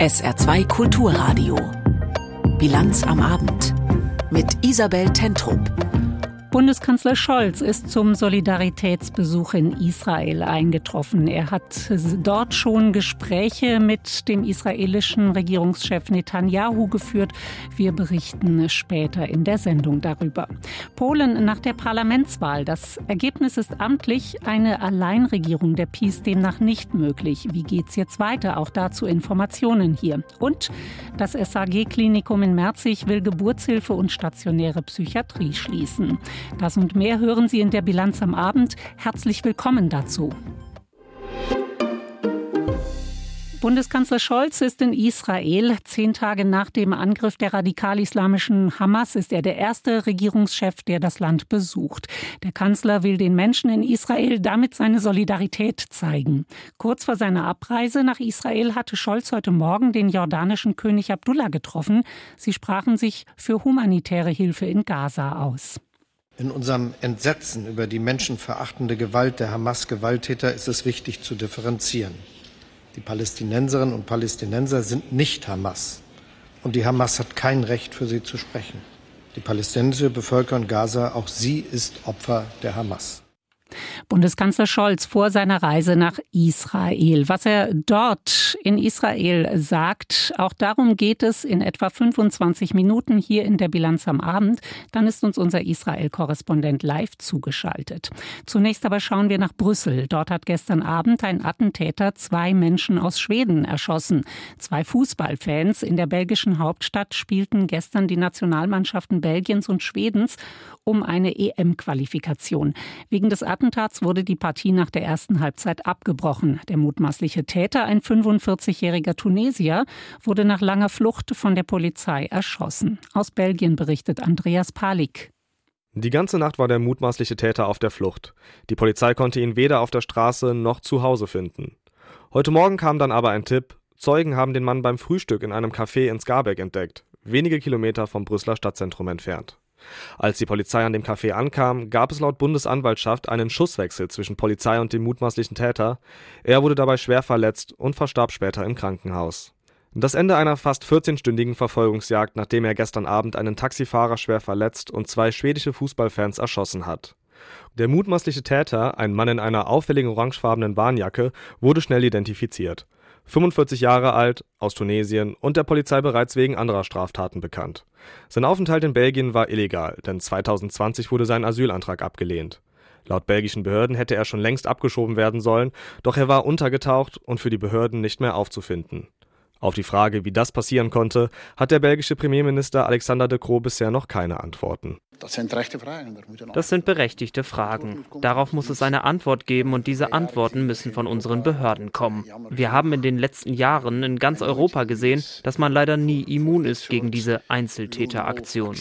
SR2 Kulturradio. Bilanz am Abend. Mit Isabel Tentrup. Bundeskanzler Scholz ist zum Solidaritätsbesuch in Israel eingetroffen. Er hat dort schon Gespräche mit dem israelischen Regierungschef Netanyahu geführt. Wir berichten später in der Sendung darüber. Polen nach der Parlamentswahl. Das Ergebnis ist amtlich eine Alleinregierung der PiS demnach nicht möglich. Wie geht's jetzt weiter? Auch dazu Informationen hier. Und das SAG-Klinikum in Merzig will Geburtshilfe und stationäre Psychiatrie schließen. Das und mehr hören Sie in der Bilanz am Abend. Herzlich willkommen dazu. Bundeskanzler Scholz ist in Israel. Zehn Tage nach dem Angriff der radikal-islamischen Hamas ist er der erste Regierungschef, der das Land besucht. Der Kanzler will den Menschen in Israel damit seine Solidarität zeigen. Kurz vor seiner Abreise nach Israel hatte Scholz heute Morgen den jordanischen König Abdullah getroffen. Sie sprachen sich für humanitäre Hilfe in Gaza aus. In unserem Entsetzen über die menschenverachtende Gewalt der Hamas-Gewalttäter ist es wichtig zu differenzieren. Die Palästinenserinnen und Palästinenser sind nicht Hamas. Und die Hamas hat kein Recht, für sie zu sprechen. Die palästinensische Bevölkerung Gaza, auch sie ist Opfer der Hamas. Bundeskanzler Scholz vor seiner Reise nach Israel. Was er dort in Israel sagt, auch darum geht es in etwa 25 Minuten hier in der Bilanz am Abend. Dann ist uns unser Israel-Korrespondent live zugeschaltet. Zunächst aber schauen wir nach Brüssel. Dort hat gestern Abend ein Attentäter zwei Menschen aus Schweden erschossen. Zwei Fußballfans in der belgischen Hauptstadt spielten gestern die Nationalmannschaften Belgiens und Schwedens um eine EM-Qualifikation. Wegen des Attentats wurde die Partie nach der ersten Halbzeit abgebrochen. Der mutmaßliche Täter, ein 45-jähriger Tunesier, wurde nach langer Flucht von der Polizei erschossen. Aus Belgien berichtet Andreas Palik. Die ganze Nacht war der mutmaßliche Täter auf der Flucht. Die Polizei konnte ihn weder auf der Straße noch zu Hause finden. Heute Morgen kam dann aber ein Tipp. Zeugen haben den Mann beim Frühstück in einem Café in Skarbeck entdeckt, wenige Kilometer vom Brüsseler Stadtzentrum entfernt. Als die Polizei an dem Café ankam, gab es laut Bundesanwaltschaft einen Schusswechsel zwischen Polizei und dem mutmaßlichen Täter. Er wurde dabei schwer verletzt und verstarb später im Krankenhaus. Das Ende einer fast 14-stündigen Verfolgungsjagd, nachdem er gestern Abend einen Taxifahrer schwer verletzt und zwei schwedische Fußballfans erschossen hat. Der mutmaßliche Täter, ein Mann in einer auffälligen orangefarbenen Warnjacke, wurde schnell identifiziert. 45 Jahre alt, aus Tunesien und der Polizei bereits wegen anderer Straftaten bekannt. Sein Aufenthalt in Belgien war illegal, denn 2020 wurde sein Asylantrag abgelehnt. Laut belgischen Behörden hätte er schon längst abgeschoben werden sollen, doch er war untergetaucht und für die Behörden nicht mehr aufzufinden. Auf die Frage, wie das passieren konnte, hat der belgische Premierminister Alexander de Croo bisher noch keine Antworten. Das sind Das sind berechtigte Fragen. Darauf muss es eine Antwort geben und diese Antworten müssen von unseren Behörden kommen. Wir haben in den letzten Jahren in ganz Europa gesehen, dass man leider nie immun ist gegen diese Einzeltäteraktion.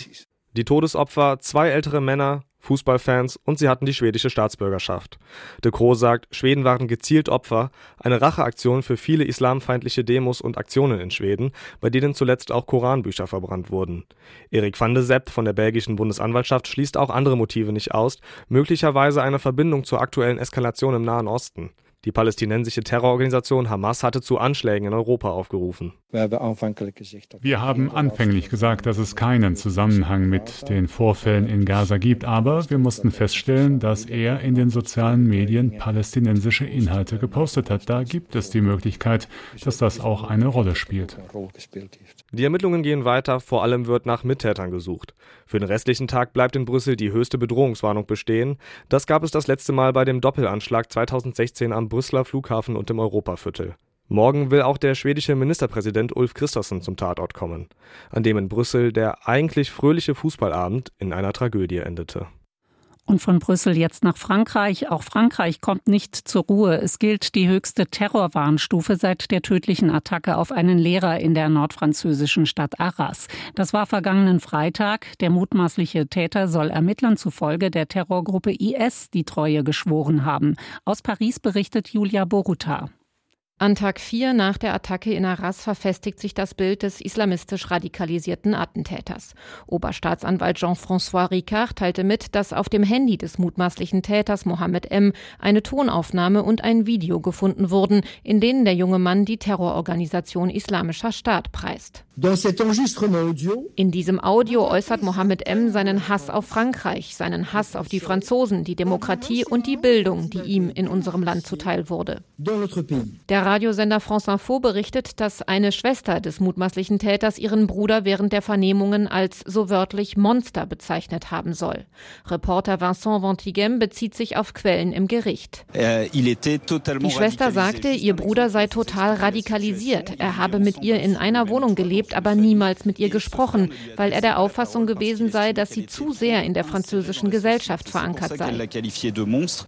Die Todesopfer, zwei ältere Männer, Fußballfans und sie hatten die schwedische Staatsbürgerschaft. De Croo sagt, Schweden waren gezielt Opfer, eine Racheaktion für viele islamfeindliche Demos und Aktionen in Schweden, bei denen zuletzt auch Koranbücher verbrannt wurden. Erik van de Sepp von der belgischen Bundesanwaltschaft schließt auch andere Motive nicht aus, möglicherweise eine Verbindung zur aktuellen Eskalation im Nahen Osten. Die palästinensische Terrororganisation Hamas hatte zu Anschlägen in Europa aufgerufen. Wir haben anfänglich gesagt, dass es keinen Zusammenhang mit den Vorfällen in Gaza gibt, aber wir mussten feststellen, dass er in den sozialen Medien palästinensische Inhalte gepostet hat. Da gibt es die Möglichkeit, dass das auch eine Rolle spielt. Die Ermittlungen gehen weiter, vor allem wird nach Mittätern gesucht. Für den restlichen Tag bleibt in Brüssel die höchste Bedrohungswarnung bestehen. Das gab es das letzte Mal bei dem Doppelanschlag 2016 am Brüsseler Flughafen und im Europaviertel. Morgen will auch der schwedische Ministerpräsident Ulf Christensen zum Tatort kommen, an dem in Brüssel der eigentlich fröhliche Fußballabend in einer Tragödie endete. Und von Brüssel jetzt nach Frankreich. Auch Frankreich kommt nicht zur Ruhe. Es gilt die höchste Terrorwarnstufe seit der tödlichen Attacke auf einen Lehrer in der nordfranzösischen Stadt Arras. Das war vergangenen Freitag. Der mutmaßliche Täter soll Ermittlern zufolge der Terrorgruppe IS die Treue geschworen haben. Aus Paris berichtet Julia Boruta. An Tag 4 nach der Attacke in Arras verfestigt sich das Bild des islamistisch radikalisierten Attentäters. Oberstaatsanwalt Jean-François Ricard teilte mit, dass auf dem Handy des mutmaßlichen Täters Mohammed M. eine Tonaufnahme und ein Video gefunden wurden, in denen der junge Mann die Terrororganisation Islamischer Staat preist. In diesem Audio äußert Mohammed M. seinen Hass auf Frankreich, seinen Hass auf die Franzosen, die Demokratie und die Bildung, die ihm in unserem Land zuteil wurde. Der Radiosender France Info berichtet, dass eine Schwester des mutmaßlichen Täters ihren Bruder während der Vernehmungen als so wörtlich Monster bezeichnet haben soll. Reporter Vincent Ventigem bezieht sich auf Quellen im Gericht. Äh, Die Schwester sagte, ihr Bruder sei total radikalisiert. Er habe mit ihr in einer Wohnung gelebt, aber niemals mit ihr gesprochen, weil er der Auffassung gewesen sei, dass sie zu sehr in der französischen Gesellschaft verankert sei.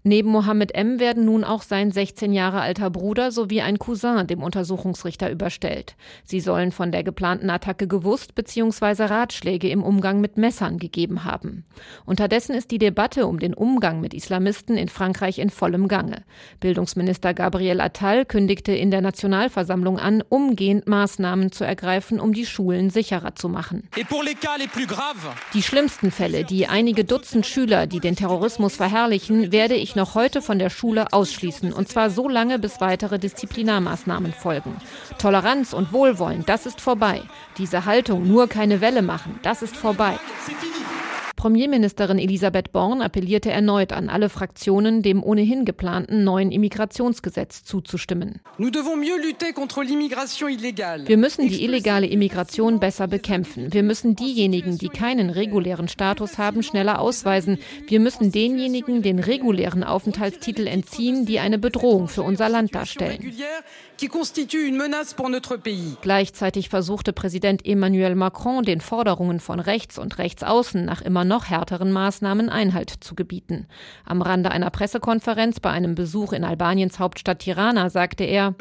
Neben Mohammed M. werden nun auch sein 16 Jahre alter Bruder sowie ein ein Cousin dem Untersuchungsrichter überstellt. Sie sollen von der geplanten Attacke gewusst bzw. Ratschläge im Umgang mit Messern gegeben haben. Unterdessen ist die Debatte um den Umgang mit Islamisten in Frankreich in vollem Gange. Bildungsminister Gabriel Attal kündigte in der Nationalversammlung an, umgehend Maßnahmen zu ergreifen, um die Schulen sicherer zu machen. Die schlimmsten Fälle, die einige Dutzend Schüler, die den Terrorismus verherrlichen, werde ich noch heute von der Schule ausschließen, und zwar so lange, bis weitere Disziplinen Disziplinarmaßnahmen folgen. Toleranz und Wohlwollen, das ist vorbei. Diese Haltung, nur keine Welle machen, das ist vorbei. Premierministerin Elisabeth Born appellierte erneut an alle Fraktionen, dem ohnehin geplanten neuen Immigrationsgesetz zuzustimmen. Wir müssen die illegale Immigration besser bekämpfen. Wir müssen diejenigen, die keinen regulären Status haben, schneller ausweisen. Wir müssen denjenigen den regulären Aufenthaltstitel entziehen, die eine Bedrohung für unser Land darstellen. Gleichzeitig versuchte Präsident Emmanuel Macron den Forderungen von rechts und rechtsaußen nach immer noch härteren Maßnahmen Einhalt zu gebieten. Am Rande einer Pressekonferenz bei einem Besuch in Albaniens Hauptstadt Tirana sagte er,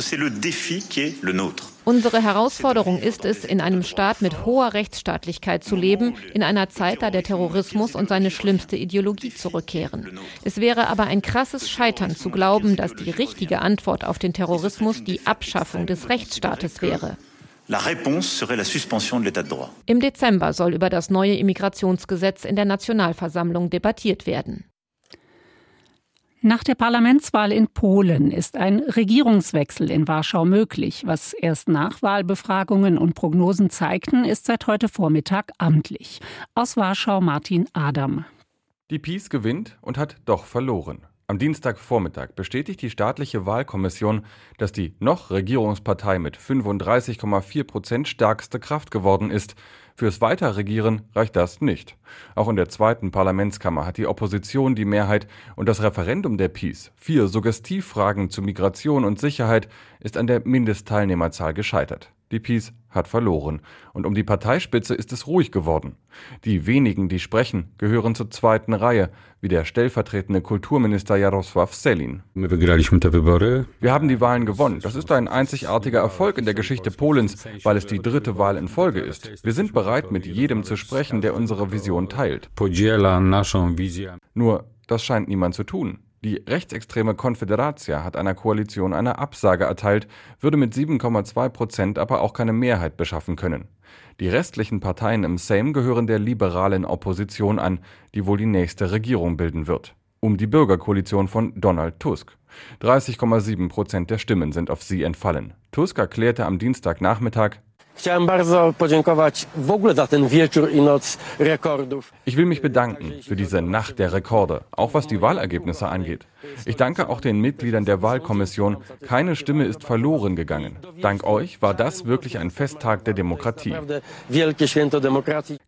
Unsere Herausforderung ist es, in einem Staat mit hoher Rechtsstaatlichkeit zu leben, in einer Zeit, da der Terrorismus und seine schlimmste Ideologie zurückkehren. Es wäre aber ein krasses Scheitern zu glauben, dass die richtige Antwort auf den Terrorismus die Abschaffung des Rechtsstaates wäre. Im Dezember soll über das neue Immigrationsgesetz in der Nationalversammlung debattiert werden. Nach der Parlamentswahl in Polen ist ein Regierungswechsel in Warschau möglich. Was erst Nachwahlbefragungen und Prognosen zeigten, ist seit heute Vormittag amtlich. Aus Warschau Martin Adam. Die PiS gewinnt und hat doch verloren. Am Dienstagvormittag bestätigt die staatliche Wahlkommission, dass die noch Regierungspartei mit 35,4 Prozent stärkste Kraft geworden ist. Fürs Weiterregieren reicht das nicht. Auch in der zweiten Parlamentskammer hat die Opposition die Mehrheit und das Referendum der PiS, vier Suggestivfragen zu Migration und Sicherheit, ist an der Mindestteilnehmerzahl gescheitert. Die PiS hat verloren. Und um die Parteispitze ist es ruhig geworden. Die wenigen, die sprechen, gehören zur zweiten Reihe, wie der stellvertretende Kulturminister Jarosław Selin. Wir haben die Wahlen gewonnen. Das ist ein einzigartiger Erfolg in der Geschichte Polens, weil es die dritte Wahl in Folge ist. Wir sind bereit, mit jedem zu sprechen, der unsere Vision teilt. Nur, das scheint niemand zu tun. Die rechtsextreme Konfederatia hat einer Koalition eine Absage erteilt, würde mit 7,2 Prozent aber auch keine Mehrheit beschaffen können. Die restlichen Parteien im Sejm gehören der liberalen Opposition an, die wohl die nächste Regierung bilden wird. Um die Bürgerkoalition von Donald Tusk. 30,7 Prozent der Stimmen sind auf sie entfallen. Tusk erklärte am Dienstagnachmittag, Chciałem bardzo podziękować w ogóle za ten wieczór i noc rekordów. Ich will mich bedanken für diese Nacht der Rekorde, auch was die Wahlergebnisse angeht. Ich danke auch den Mitgliedern der Wahlkommission. Keine Stimme ist verloren gegangen. Dank euch war das wirklich ein Festtag der Demokratie.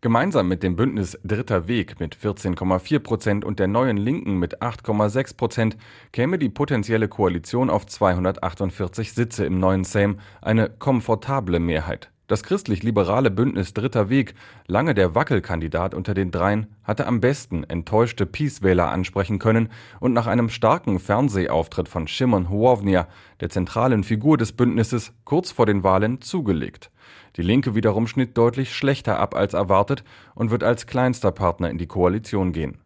Gemeinsam mit dem Bündnis Dritter Weg mit 14,4 Prozent und der neuen Linken mit 8,6 Prozent käme die potenzielle Koalition auf 248 Sitze im neuen Sejm, eine komfortable Mehrheit. Das christlich-liberale Bündnis Dritter Weg, lange der Wackelkandidat unter den dreien, hatte am besten enttäuschte Peace-Wähler ansprechen können und nach einem starken Fernsehauftritt von Shimon Hołownia, der zentralen Figur des Bündnisses, kurz vor den Wahlen zugelegt. Die Linke wiederum schnitt deutlich schlechter ab als erwartet und wird als kleinster Partner in die Koalition gehen.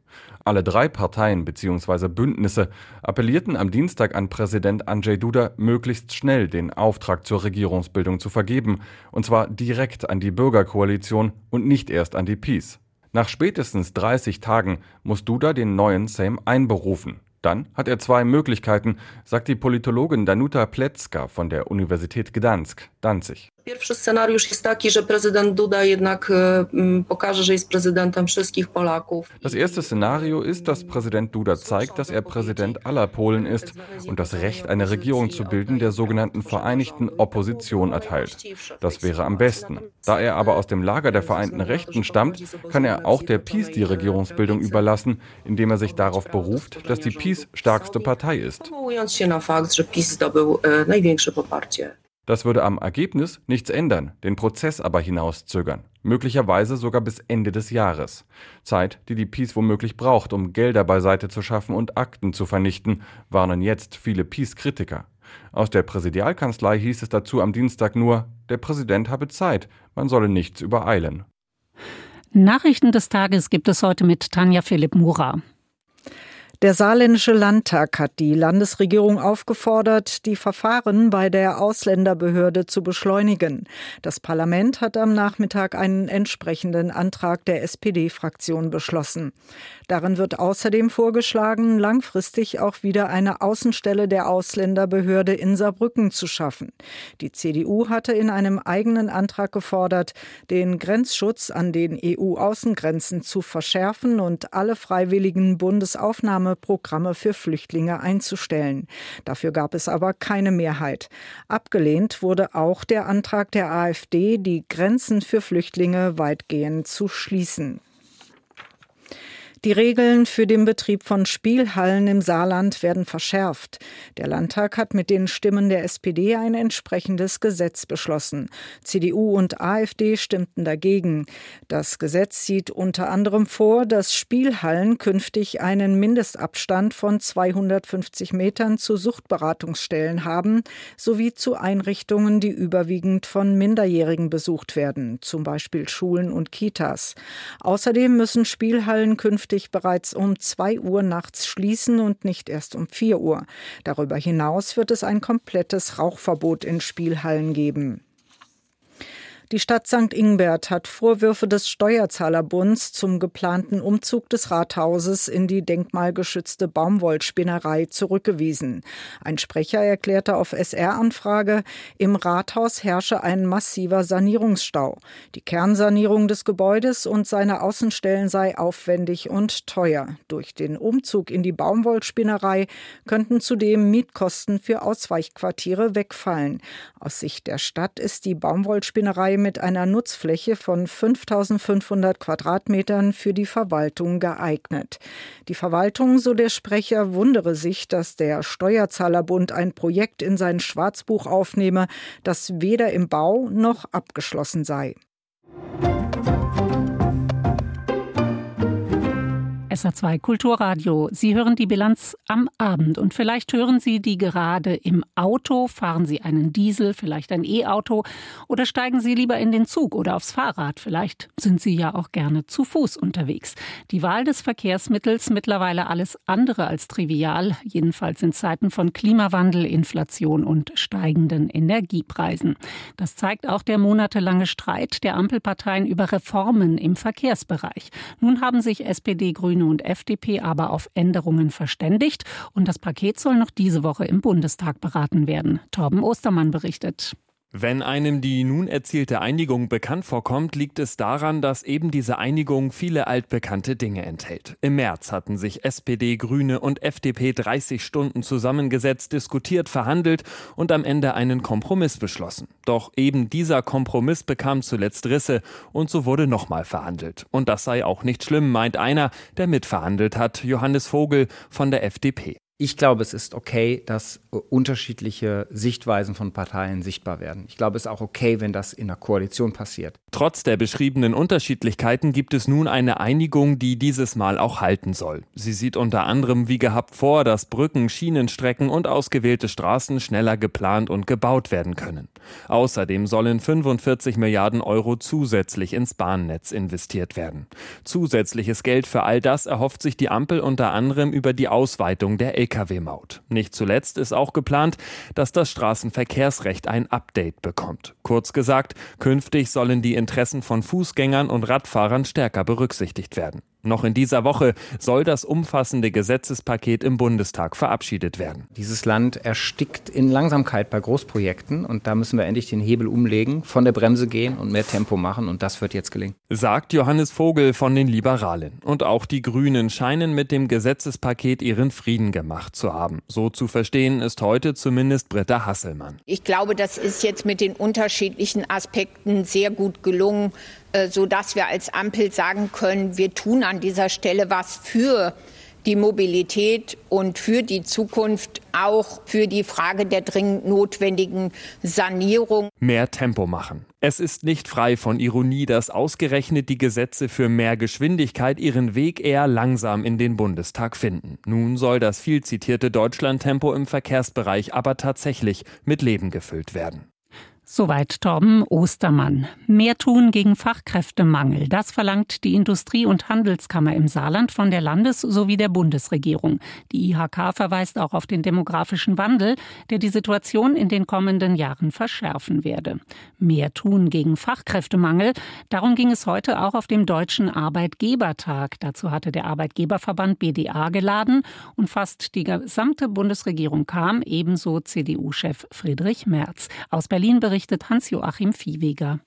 Alle drei Parteien bzw. Bündnisse appellierten am Dienstag an Präsident Andrzej Duda, möglichst schnell den Auftrag zur Regierungsbildung zu vergeben, und zwar direkt an die Bürgerkoalition und nicht erst an die PiS. Nach spätestens 30 Tagen muss Duda den neuen Sejm einberufen. Dann hat er zwei Möglichkeiten, sagt die Politologin Danuta Pletzka von der Universität Gdansk, Danzig. Pierwszy scenariusz jest taki, że prezydent Duda jednak pokaże, że jest prezydentem wszystkich Polaków. Das erste Szenario ist, dass Präsident Duda zeigt, dass er Präsident aller Polen ist und das Recht, eine Regierung zu bilden, der sogenannten Vereinigten Opposition erteilt. Das wäre am besten. Da er aber aus dem Lager der Vereinten Rechten stammt, kann er auch der PiS die Regierungsbildung überlassen, indem er sich darauf beruft, dass die PiS stärkste Partei ist. Powołując się na fakt, że PiS zdobył największe poparcie. Das würde am Ergebnis nichts ändern, den Prozess aber hinauszögern, möglicherweise sogar bis Ende des Jahres. Zeit, die die Peace womöglich braucht, um Gelder beiseite zu schaffen und Akten zu vernichten, warnen jetzt viele Peace-Kritiker. Aus der Präsidialkanzlei hieß es dazu am Dienstag nur, der Präsident habe Zeit, man solle nichts übereilen. Nachrichten des Tages gibt es heute mit Tanja Philipp Mura. Der saarländische Landtag hat die Landesregierung aufgefordert, die Verfahren bei der Ausländerbehörde zu beschleunigen. Das Parlament hat am Nachmittag einen entsprechenden Antrag der SPD-Fraktion beschlossen. Darin wird außerdem vorgeschlagen, langfristig auch wieder eine Außenstelle der Ausländerbehörde in Saarbrücken zu schaffen. Die CDU hatte in einem eigenen Antrag gefordert, den Grenzschutz an den EU-Außengrenzen zu verschärfen und alle freiwilligen Bundesaufnahmeprogramme für Flüchtlinge einzustellen. Dafür gab es aber keine Mehrheit. Abgelehnt wurde auch der Antrag der AfD, die Grenzen für Flüchtlinge weitgehend zu schließen. Die Regeln für den Betrieb von Spielhallen im Saarland werden verschärft. Der Landtag hat mit den Stimmen der SPD ein entsprechendes Gesetz beschlossen. CDU und AfD stimmten dagegen. Das Gesetz sieht unter anderem vor, dass Spielhallen künftig einen Mindestabstand von 250 Metern zu Suchtberatungsstellen haben, sowie zu Einrichtungen, die überwiegend von Minderjährigen besucht werden, zum Beispiel Schulen und Kitas. Außerdem müssen Spielhallen künftig künftig bereits um 2 Uhr nachts schließen und nicht erst um 4 Uhr. Darüber hinaus wird es ein komplettes Rauchverbot in Spielhallen geben. Die Stadt St. Ingbert hat Vorwürfe des Steuerzahlerbunds zum geplanten Umzug des Rathauses in die denkmalgeschützte Baumwollspinnerei zurückgewiesen. Ein Sprecher erklärte auf SR-Anfrage, im Rathaus herrsche ein massiver Sanierungsstau. Die Kernsanierung des Gebäudes und seine Außenstellen sei aufwendig und teuer. Durch den Umzug in die Baumwollspinnerei könnten zudem Mietkosten für Ausweichquartiere wegfallen. Aus Sicht der Stadt ist die Baumwollspinnerei mit einer Nutzfläche von 5500 Quadratmetern für die Verwaltung geeignet. Die Verwaltung, so der Sprecher, wundere sich, dass der Steuerzahlerbund ein Projekt in sein Schwarzbuch aufnehme, das weder im Bau noch abgeschlossen sei. SA2 Kulturradio. Sie hören die Bilanz am Abend und vielleicht hören Sie die gerade im Auto. Fahren Sie einen Diesel, vielleicht ein E-Auto oder steigen Sie lieber in den Zug oder aufs Fahrrad. Vielleicht sind Sie ja auch gerne zu Fuß unterwegs. Die Wahl des Verkehrsmittels mittlerweile alles andere als trivial, jedenfalls in Zeiten von Klimawandel, Inflation und steigenden Energiepreisen. Das zeigt auch der monatelange Streit der Ampelparteien über Reformen im Verkehrsbereich. Nun haben sich SPD, Grüne und FDP aber auf Änderungen verständigt und das Paket soll noch diese Woche im Bundestag beraten werden. Torben Ostermann berichtet. Wenn einem die nun erzielte Einigung bekannt vorkommt, liegt es daran, dass eben diese Einigung viele altbekannte Dinge enthält. Im März hatten sich SPD, Grüne und FDP 30 Stunden zusammengesetzt, diskutiert, verhandelt und am Ende einen Kompromiss beschlossen. Doch eben dieser Kompromiss bekam zuletzt Risse und so wurde nochmal verhandelt. Und das sei auch nicht schlimm, meint einer, der mitverhandelt hat, Johannes Vogel von der FDP. Ich glaube, es ist okay, dass unterschiedliche Sichtweisen von Parteien sichtbar werden. Ich glaube, es ist auch okay, wenn das in der Koalition passiert. Trotz der beschriebenen Unterschiedlichkeiten gibt es nun eine Einigung, die dieses Mal auch halten soll. Sie sieht unter anderem wie gehabt vor, dass Brücken, Schienenstrecken und ausgewählte Straßen schneller geplant und gebaut werden können. Außerdem sollen 45 Milliarden Euro zusätzlich ins Bahnnetz investiert werden. Zusätzliches Geld für all das erhofft sich die Ampel unter anderem über die Ausweitung der Lkw-Maut. Nicht zuletzt ist auch geplant, dass das Straßenverkehrsrecht ein Update bekommt. Kurz gesagt, künftig sollen die Interessen von Fußgängern und Radfahrern stärker berücksichtigt werden. Noch in dieser Woche soll das umfassende Gesetzespaket im Bundestag verabschiedet werden. Dieses Land erstickt in Langsamkeit bei Großprojekten und da müssen wir endlich den Hebel umlegen, von der Bremse gehen und mehr Tempo machen und das wird jetzt gelingen. Sagt Johannes Vogel von den Liberalen. Und auch die Grünen scheinen mit dem Gesetzespaket ihren Frieden gemacht zu haben. So zu verstehen ist heute zumindest Britta Hasselmann. Ich glaube, das ist jetzt mit den unterschiedlichen Aspekten sehr gut gelungen. Äh, sodass wir als Ampel sagen können, wir tun an dieser Stelle was für die Mobilität und für die Zukunft, auch für die Frage der dringend notwendigen Sanierung. Mehr Tempo machen. Es ist nicht frei von Ironie, dass ausgerechnet die Gesetze für mehr Geschwindigkeit ihren Weg eher langsam in den Bundestag finden. Nun soll das viel zitierte Deutschlandtempo im Verkehrsbereich aber tatsächlich mit Leben gefüllt werden. Soweit Torben Ostermann. Mehr tun gegen Fachkräftemangel. Das verlangt die Industrie- und Handelskammer im Saarland von der Landes- sowie der Bundesregierung. Die IHK verweist auch auf den demografischen Wandel, der die Situation in den kommenden Jahren verschärfen werde. Mehr tun gegen Fachkräftemangel. Darum ging es heute auch auf dem Deutschen Arbeitgebertag. Dazu hatte der Arbeitgeberverband BDA geladen und fast die gesamte Bundesregierung kam, ebenso CDU-Chef Friedrich Merz. Aus Berlin berichtet berichtet Hans-Joachim Viehweger.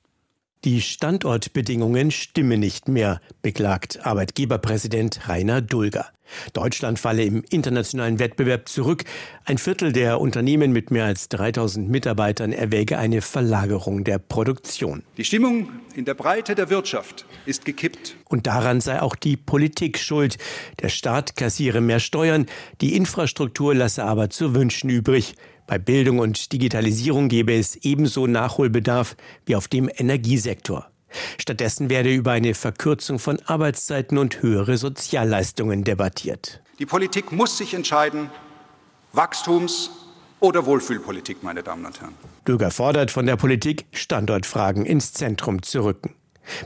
Die Standortbedingungen stimmen nicht mehr, beklagt Arbeitgeberpräsident Rainer Dulger. Deutschland falle im internationalen Wettbewerb zurück. Ein Viertel der Unternehmen mit mehr als 3000 Mitarbeitern erwäge eine Verlagerung der Produktion. Die Stimmung in der Breite der Wirtschaft ist gekippt. Und daran sei auch die Politik schuld. Der Staat kassiere mehr Steuern, die Infrastruktur lasse aber zu wünschen übrig. Bei Bildung und Digitalisierung gäbe es ebenso Nachholbedarf wie auf dem Energiesektor. Stattdessen werde über eine Verkürzung von Arbeitszeiten und höhere Sozialleistungen debattiert. Die Politik muss sich entscheiden, Wachstums- oder Wohlfühlpolitik, meine Damen und Herren. Bürger fordert von der Politik, Standortfragen ins Zentrum zu rücken.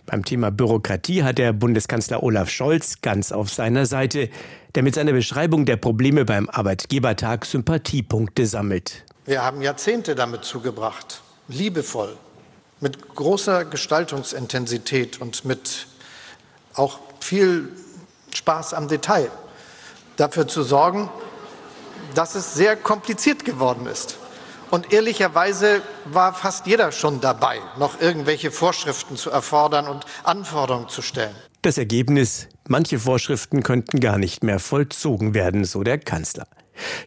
Beim Thema Bürokratie hat der Bundeskanzler Olaf Scholz ganz auf seiner Seite, der mit seiner Beschreibung der Probleme beim Arbeitgebertag Sympathiepunkte sammelt. Wir haben Jahrzehnte damit zugebracht, liebevoll, mit großer Gestaltungsintensität und mit auch viel Spaß am Detail dafür zu sorgen, dass es sehr kompliziert geworden ist. Und ehrlicherweise war fast jeder schon dabei, noch irgendwelche Vorschriften zu erfordern und Anforderungen zu stellen. Das Ergebnis, manche Vorschriften könnten gar nicht mehr vollzogen werden, so der Kanzler.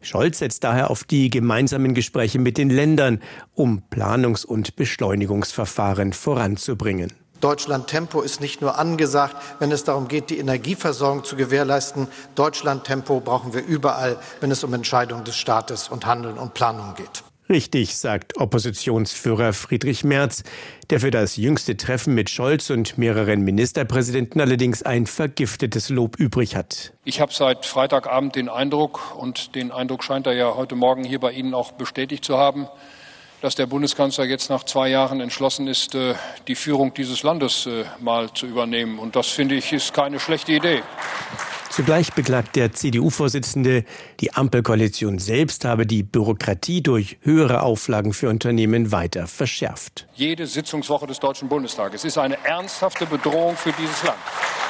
Scholz setzt daher auf die gemeinsamen Gespräche mit den Ländern, um Planungs- und Beschleunigungsverfahren voranzubringen. Deutschland Tempo ist nicht nur angesagt, wenn es darum geht, die Energieversorgung zu gewährleisten. Deutschland Tempo brauchen wir überall, wenn es um Entscheidungen des Staates und Handeln und Planung geht. Richtig, sagt Oppositionsführer Friedrich Merz, der für das jüngste Treffen mit Scholz und mehreren Ministerpräsidenten allerdings ein vergiftetes Lob übrig hat. Ich habe seit Freitagabend den Eindruck, und den Eindruck scheint er ja heute Morgen hier bei Ihnen auch bestätigt zu haben, dass der Bundeskanzler jetzt nach zwei Jahren entschlossen ist, äh, die Führung dieses Landes äh, mal zu übernehmen. Und das finde ich ist keine schlechte Idee. Zugleich beklagt der CDU-Vorsitzende, die Ampelkoalition selbst habe die Bürokratie durch höhere Auflagen für Unternehmen weiter verschärft. Jede Sitzungswoche des Deutschen Bundestages ist eine ernsthafte Bedrohung für dieses Land.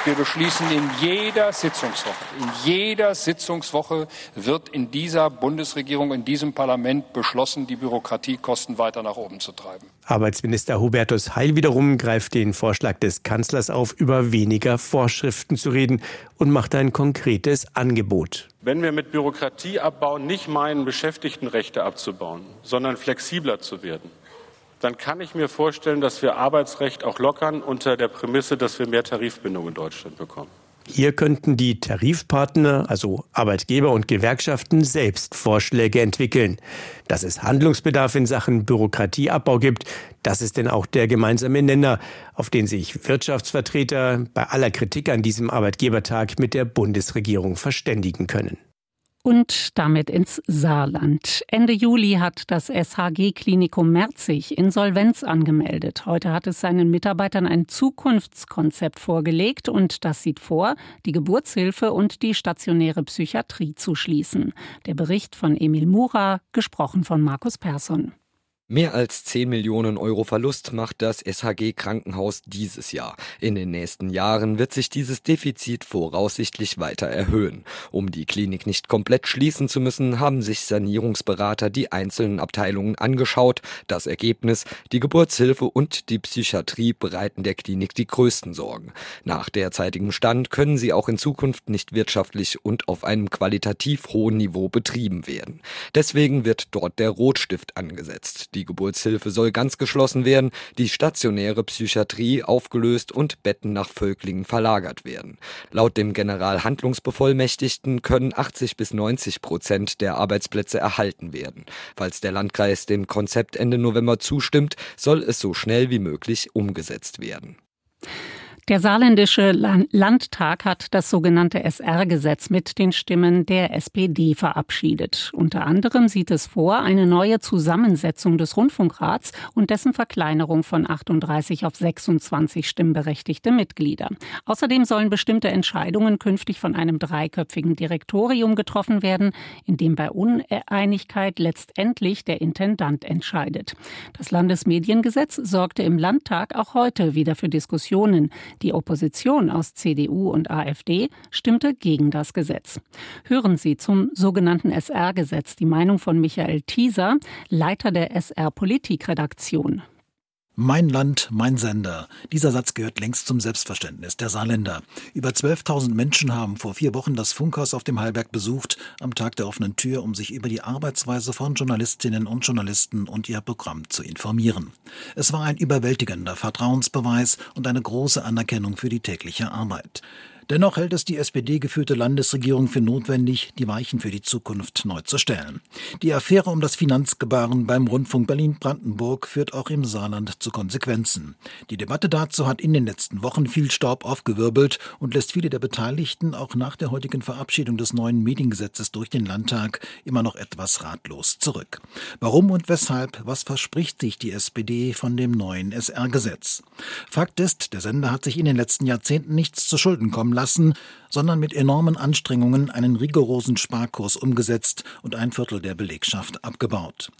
Wir beschließen in jeder Sitzungswoche, in jeder Sitzungswoche wird in dieser Bundesregierung, in diesem Parlament beschlossen, die Bürokratiekosten weiter nach oben zu treiben. Arbeitsminister Hubertus Heil wiederum greift den Vorschlag des Kanzlers auf, über weniger Vorschriften zu reden und macht ein konkretes Angebot. Wenn wir mit Bürokratieabbau nicht meinen, Beschäftigtenrechte abzubauen, sondern flexibler zu werden, dann kann ich mir vorstellen, dass wir Arbeitsrecht auch lockern unter der Prämisse, dass wir mehr Tarifbindung in Deutschland bekommen. Hier könnten die Tarifpartner, also Arbeitgeber und Gewerkschaften, selbst Vorschläge entwickeln. Dass es Handlungsbedarf in Sachen Bürokratieabbau gibt, das ist denn auch der gemeinsame Nenner, auf den sich Wirtschaftsvertreter bei aller Kritik an diesem Arbeitgebertag mit der Bundesregierung verständigen können und damit ins Saarland. Ende Juli hat das SHG-Klinikum Merzig Insolvenz angemeldet. Heute hat es seinen Mitarbeitern ein Zukunftskonzept vorgelegt und das sieht vor, die Geburtshilfe und die stationäre Psychiatrie zu schließen. Der Bericht von Emil Mura, gesprochen von Markus Persson. Mehr als 10 Millionen Euro Verlust macht das SHG Krankenhaus dieses Jahr. In den nächsten Jahren wird sich dieses Defizit voraussichtlich weiter erhöhen. Um die Klinik nicht komplett schließen zu müssen, haben sich Sanierungsberater die einzelnen Abteilungen angeschaut. Das Ergebnis, die Geburtshilfe und die Psychiatrie bereiten der Klinik die größten Sorgen. Nach derzeitigem Stand können sie auch in Zukunft nicht wirtschaftlich und auf einem qualitativ hohen Niveau betrieben werden. Deswegen wird dort der Rotstift angesetzt. Die Geburtshilfe soll ganz geschlossen werden, die stationäre Psychiatrie aufgelöst und Betten nach Völklingen verlagert werden. Laut dem Generalhandlungsbevollmächtigten können 80 bis 90 Prozent der Arbeitsplätze erhalten werden. Falls der Landkreis dem Konzept Ende November zustimmt, soll es so schnell wie möglich umgesetzt werden. Der saarländische Landtag hat das sogenannte SR-Gesetz mit den Stimmen der SPD verabschiedet. Unter anderem sieht es vor, eine neue Zusammensetzung des Rundfunkrats und dessen Verkleinerung von 38 auf 26 stimmberechtigte Mitglieder. Außerdem sollen bestimmte Entscheidungen künftig von einem dreiköpfigen Direktorium getroffen werden, in dem bei Uneinigkeit letztendlich der Intendant entscheidet. Das Landesmediengesetz sorgte im Landtag auch heute wieder für Diskussionen. Die Opposition aus CDU und AfD stimmte gegen das Gesetz. Hören Sie zum sogenannten SR-Gesetz die Meinung von Michael Thieser, Leiter der SR-Politikredaktion. Mein Land, mein Sender. Dieser Satz gehört längst zum Selbstverständnis der Saarländer. Über 12.000 Menschen haben vor vier Wochen das Funkhaus auf dem Hallberg besucht, am Tag der offenen Tür, um sich über die Arbeitsweise von Journalistinnen und Journalisten und ihr Programm zu informieren. Es war ein überwältigender Vertrauensbeweis und eine große Anerkennung für die tägliche Arbeit. Dennoch hält es die SPD-geführte Landesregierung für notwendig, die Weichen für die Zukunft neu zu stellen. Die Affäre um das Finanzgebaren beim Rundfunk Berlin-Brandenburg führt auch im Saarland zu Konsequenzen. Die Debatte dazu hat in den letzten Wochen viel Staub aufgewirbelt und lässt viele der Beteiligten auch nach der heutigen Verabschiedung des neuen Mediengesetzes durch den Landtag immer noch etwas ratlos zurück. Warum und weshalb? Was verspricht sich die SPD von dem neuen SR-Gesetz? Fakt ist, der Sender hat sich in den letzten Jahrzehnten nichts zu Schulden kommen lassen, sondern mit enormen Anstrengungen einen rigorosen Sparkurs umgesetzt und ein Viertel der Belegschaft abgebaut.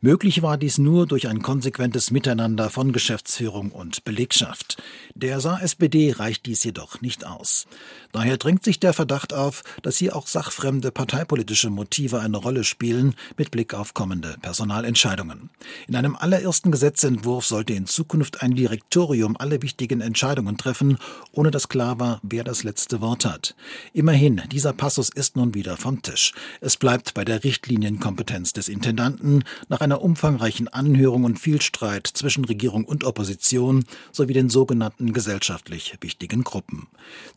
Möglich war dies nur durch ein konsequentes Miteinander von Geschäftsführung und Belegschaft. Der Saar-SPD reicht dies jedoch nicht aus. Daher drängt sich der Verdacht auf, dass hier auch sachfremde parteipolitische Motive eine Rolle spielen mit Blick auf kommende Personalentscheidungen. In einem allerersten Gesetzentwurf sollte in Zukunft ein Direktorium alle wichtigen Entscheidungen treffen, ohne dass klar war, wer das letzte Wort hat. Immerhin, dieser Passus ist nun wieder vom Tisch. Es bleibt bei der Richtlinienkompetenz des Intendanten nach einer umfangreichen Anhörung und viel Streit zwischen Regierung und Opposition sowie den sogenannten gesellschaftlich wichtigen Gruppen.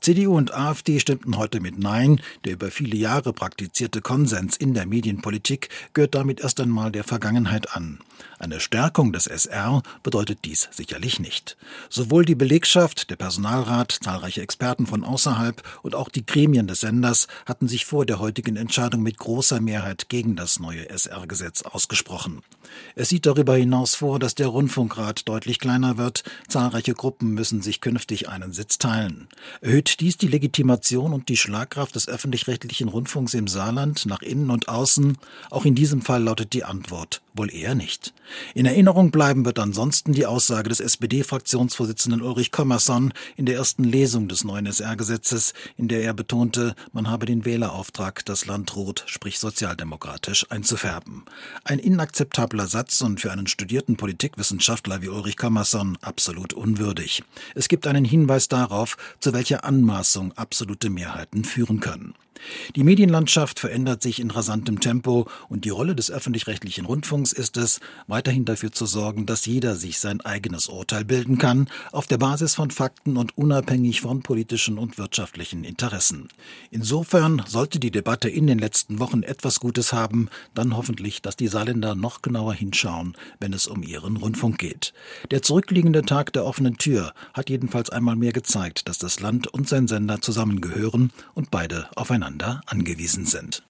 CDU und AfD stimmten heute mit Nein. Der über viele Jahre praktizierte Konsens in der Medienpolitik gehört damit erst einmal der Vergangenheit an. Eine Stärkung des SR bedeutet dies sicherlich nicht. Sowohl die Belegschaft, der Personalrat, zahlreiche Experten von außerhalb und auch die Gremien des Senders hatten sich vor der heutigen Entscheidung mit großer Mehrheit gegen das neue SR-Gesetz ausgesprochen. Es sieht darüber hinaus vor, dass der Rundfunkrat deutlich kleiner wird. Zahlreiche Gruppen müssen sich künftig einen Sitz teilen. Erhöht dies die Legitimation und die Schlagkraft des öffentlich-rechtlichen Rundfunks im Saarland nach innen und außen? Auch in diesem Fall lautet die Antwort wohl eher nicht. In Erinnerung bleiben wird ansonsten die Aussage des SPD-Fraktionsvorsitzenden Ulrich Kommerson in der ersten Lesung des neuen SR-Gesetzes, in der er betonte, man habe den Wählerauftrag, das Land rot, sprich sozialdemokratisch, einzufärben. Ein inakzeptabler Satz und für einen studierten Politikwissenschaftler wie Ulrich Kommerson absolut unwürdig. Es gibt einen Hinweis darauf, zu welcher Anmaßung absolute Mehrheiten führen können. Die Medienlandschaft verändert sich in rasantem Tempo und die Rolle des öffentlich-rechtlichen Rundfunks ist es, weiterhin dafür zu sorgen, dass jeder sich sein eigenes Urteil bilden kann, auf der Basis von Fakten und unabhängig von politischen und wirtschaftlichen Interessen. Insofern sollte die Debatte in den letzten Wochen etwas Gutes haben, dann hoffentlich, dass die Saarländer noch genauer hinschauen, wenn es um ihren Rundfunk geht. Der zurückliegende Tag der offenen Tür hat jedenfalls einmal mehr gezeigt, dass das Land und sein Sender zusammengehören und beide aufeinander angewiesen sind.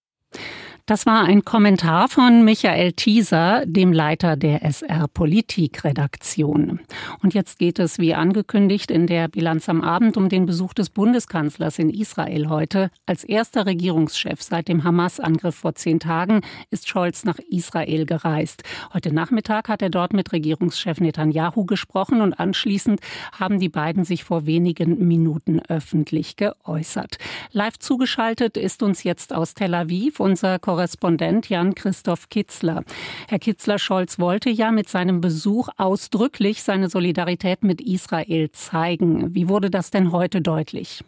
Das war ein Kommentar von Michael Thieser, dem Leiter der SR Politikredaktion. Und jetzt geht es, wie angekündigt, in der Bilanz am Abend um den Besuch des Bundeskanzlers in Israel heute. Als erster Regierungschef seit dem Hamas-Angriff vor zehn Tagen ist Scholz nach Israel gereist. Heute Nachmittag hat er dort mit Regierungschef Netanyahu gesprochen und anschließend haben die beiden sich vor wenigen Minuten öffentlich geäußert. Live zugeschaltet ist uns jetzt aus Tel Aviv unser Korrespondent Jan-Christoph Kitzler. Herr Kitzler-Scholz wollte ja mit seinem Besuch ausdrücklich seine Solidarität mit Israel zeigen. Wie wurde das denn heute deutlich?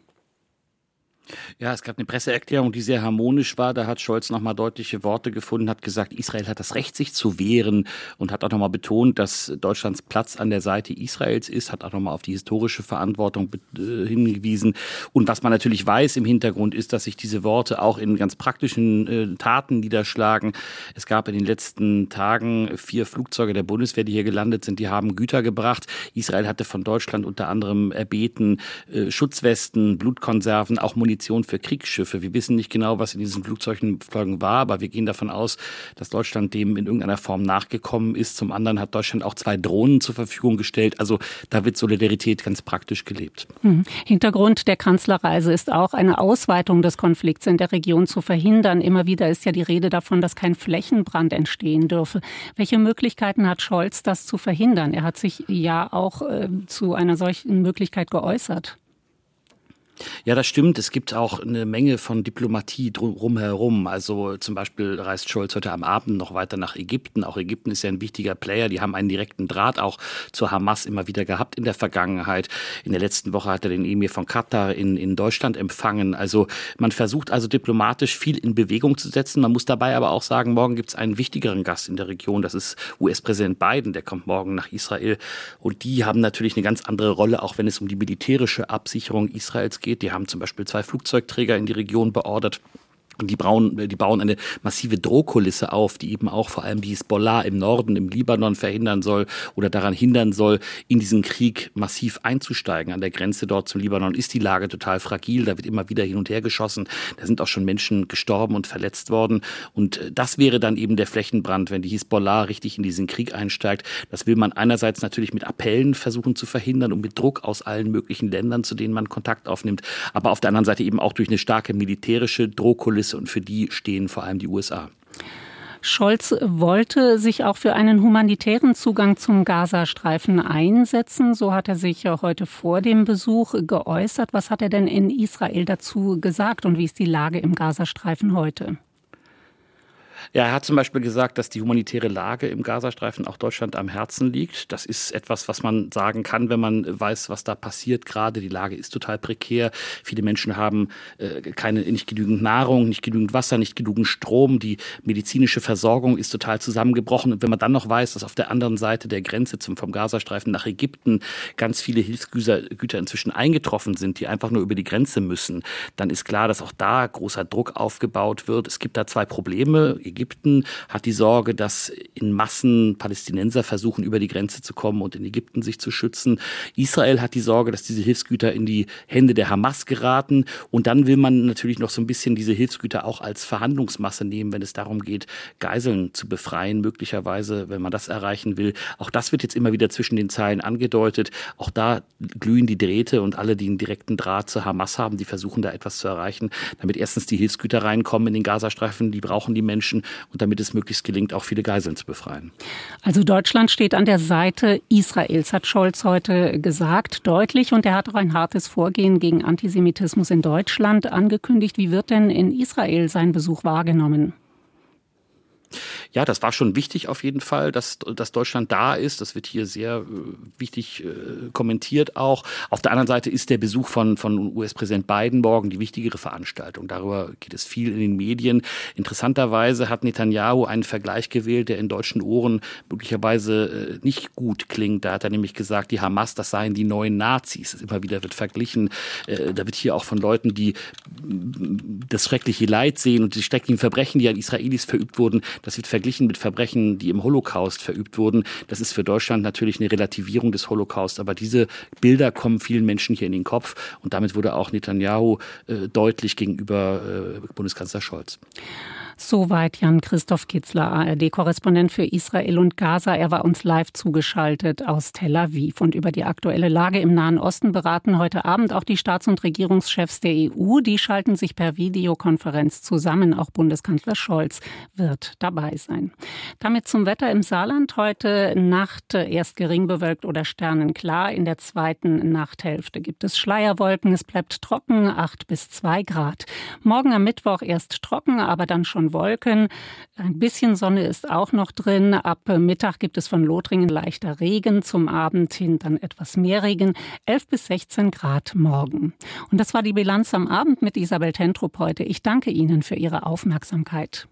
Ja, es gab eine Presseerklärung, die sehr harmonisch war. Da hat Scholz nochmal deutliche Worte gefunden, hat gesagt, Israel hat das Recht, sich zu wehren und hat auch nochmal betont, dass Deutschlands Platz an der Seite Israels ist, hat auch nochmal auf die historische Verantwortung äh, hingewiesen. Und was man natürlich weiß im Hintergrund ist, dass sich diese Worte auch in ganz praktischen äh, Taten niederschlagen. Es gab in den letzten Tagen vier Flugzeuge der Bundeswehr, die hier gelandet sind, die haben Güter gebracht. Israel hatte von Deutschland unter anderem erbeten äh, Schutzwesten, Blutkonserven, auch Munition Munition für Kriegsschiffe. Wir wissen nicht genau, was in diesen Flugzeugen war, aber wir gehen davon aus, dass Deutschland dem in irgendeiner Form nachgekommen ist. Zum anderen hat Deutschland auch zwei Drohnen zur Verfügung gestellt. Also da wird Solidarität ganz praktisch gelebt. Hm. Hintergrund der Kanzlerreise ist auch eine Ausweitung des Konflikts in der Region zu verhindern. Immer wieder ist ja die Rede davon, dass kein Flächenbrand entstehen dürfe. Welche Möglichkeiten hat Scholz, das zu verhindern? Er hat sich ja auch äh, zu einer solchen Möglichkeit geäußert. Ja, das stimmt. Es gibt auch eine Menge von Diplomatie drumherum. Also zum Beispiel reist Scholz heute am Abend noch weiter nach Ägypten. Auch Ägypten ist ja ein wichtiger Player. Die haben einen direkten Draht auch zur Hamas immer wieder gehabt in der Vergangenheit. In der letzten Woche hat er den Emir von Katar in, in Deutschland empfangen. Also man versucht also diplomatisch viel in Bewegung zu setzen. Man muss dabei aber auch sagen, morgen gibt es einen wichtigeren Gast in der Region. Das ist US-Präsident Biden. Der kommt morgen nach Israel. Und die haben natürlich eine ganz andere Rolle, auch wenn es um die militärische Absicherung Israels geht geht. Die haben zum Beispiel zwei Flugzeugträger in die Region beordert. Und die bauen, die bauen eine massive Drohkulisse auf, die eben auch vor allem die Hezbollah im Norden, im Libanon verhindern soll oder daran hindern soll, in diesen Krieg massiv einzusteigen. An der Grenze dort zum Libanon ist die Lage total fragil. Da wird immer wieder hin und her geschossen. Da sind auch schon Menschen gestorben und verletzt worden. Und äh, das wäre dann eben der Flächenbrand, wenn die Hezbollah richtig in diesen Krieg einsteigt. Das will man einerseits natürlich mit Appellen versuchen zu verhindern und mit Druck aus allen möglichen Ländern, zu denen man Kontakt aufnimmt. Aber auf der anderen Seite eben auch durch eine starke militärische Drohkulisse und für die stehen vor allem die USA. Scholz wollte sich auch für einen humanitären Zugang zum Gazastreifen einsetzen. So hat er sich heute vor dem Besuch geäußert. Was hat er denn in Israel dazu gesagt und wie ist die Lage im Gazastreifen heute? Ja, er hat zum Beispiel gesagt, dass die humanitäre Lage im Gazastreifen auch Deutschland am Herzen liegt. Das ist etwas, was man sagen kann, wenn man weiß, was da passiert gerade. Die Lage ist total prekär. Viele Menschen haben äh, keine, nicht genügend Nahrung, nicht genügend Wasser, nicht genügend Strom. Die medizinische Versorgung ist total zusammengebrochen. Und wenn man dann noch weiß, dass auf der anderen Seite der Grenze zum, vom Gazastreifen nach Ägypten ganz viele Hilfsgüter Güter inzwischen eingetroffen sind, die einfach nur über die Grenze müssen, dann ist klar, dass auch da großer Druck aufgebaut wird. Es gibt da zwei Probleme. Ägypten hat die Sorge, dass in Massen Palästinenser versuchen, über die Grenze zu kommen und in Ägypten sich zu schützen. Israel hat die Sorge, dass diese Hilfsgüter in die Hände der Hamas geraten. Und dann will man natürlich noch so ein bisschen diese Hilfsgüter auch als Verhandlungsmasse nehmen, wenn es darum geht, Geiseln zu befreien, möglicherweise, wenn man das erreichen will. Auch das wird jetzt immer wieder zwischen den Zeilen angedeutet. Auch da glühen die Drähte und alle, die einen direkten Draht zur Hamas haben, die versuchen da etwas zu erreichen, damit erstens die Hilfsgüter reinkommen in den Gazastreifen, die brauchen die Menschen und damit es möglichst gelingt, auch viele Geiseln zu befreien. Also Deutschland steht an der Seite Israels, hat Scholz heute gesagt, deutlich. Und er hat auch ein hartes Vorgehen gegen Antisemitismus in Deutschland angekündigt. Wie wird denn in Israel sein Besuch wahrgenommen? Ja, das war schon wichtig auf jeden Fall, dass, dass Deutschland da ist. Das wird hier sehr äh, wichtig äh, kommentiert auch. Auf der anderen Seite ist der Besuch von, von US-Präsident Biden morgen die wichtigere Veranstaltung. Darüber geht es viel in den Medien. Interessanterweise hat Netanyahu einen Vergleich gewählt, der in deutschen Ohren möglicherweise äh, nicht gut klingt. Da hat er nämlich gesagt, die Hamas, das seien die neuen Nazis. Das immer wieder wird verglichen. Äh, da wird hier auch von Leuten, die das schreckliche Leid sehen und die schrecklichen Verbrechen, die an Israelis verübt wurden, das wird verglichen mit Verbrechen, die im Holocaust verübt wurden. Das ist für Deutschland natürlich eine Relativierung des Holocaust, aber diese Bilder kommen vielen Menschen hier in den Kopf und damit wurde auch Netanyahu äh, deutlich gegenüber äh, Bundeskanzler Scholz. Soweit Jan-Christoph Kitzler, ARD-Korrespondent für Israel und Gaza. Er war uns live zugeschaltet aus Tel Aviv. Und über die aktuelle Lage im Nahen Osten beraten heute Abend auch die Staats- und Regierungschefs der EU. Die schalten sich per Videokonferenz zusammen. Auch Bundeskanzler Scholz wird dabei sein. Damit zum Wetter im Saarland. Heute Nacht erst gering bewölkt oder sternenklar. In der zweiten Nachthälfte gibt es Schleierwolken. Es bleibt trocken, 8 bis 2 Grad. Morgen am Mittwoch erst trocken, aber dann schon Wolken. Ein bisschen Sonne ist auch noch drin. Ab Mittag gibt es von Lothringen leichter Regen, zum Abend hin dann etwas mehr Regen. 11 bis 16 Grad morgen. Und das war die Bilanz am Abend mit Isabel Tentrup heute. Ich danke Ihnen für Ihre Aufmerksamkeit.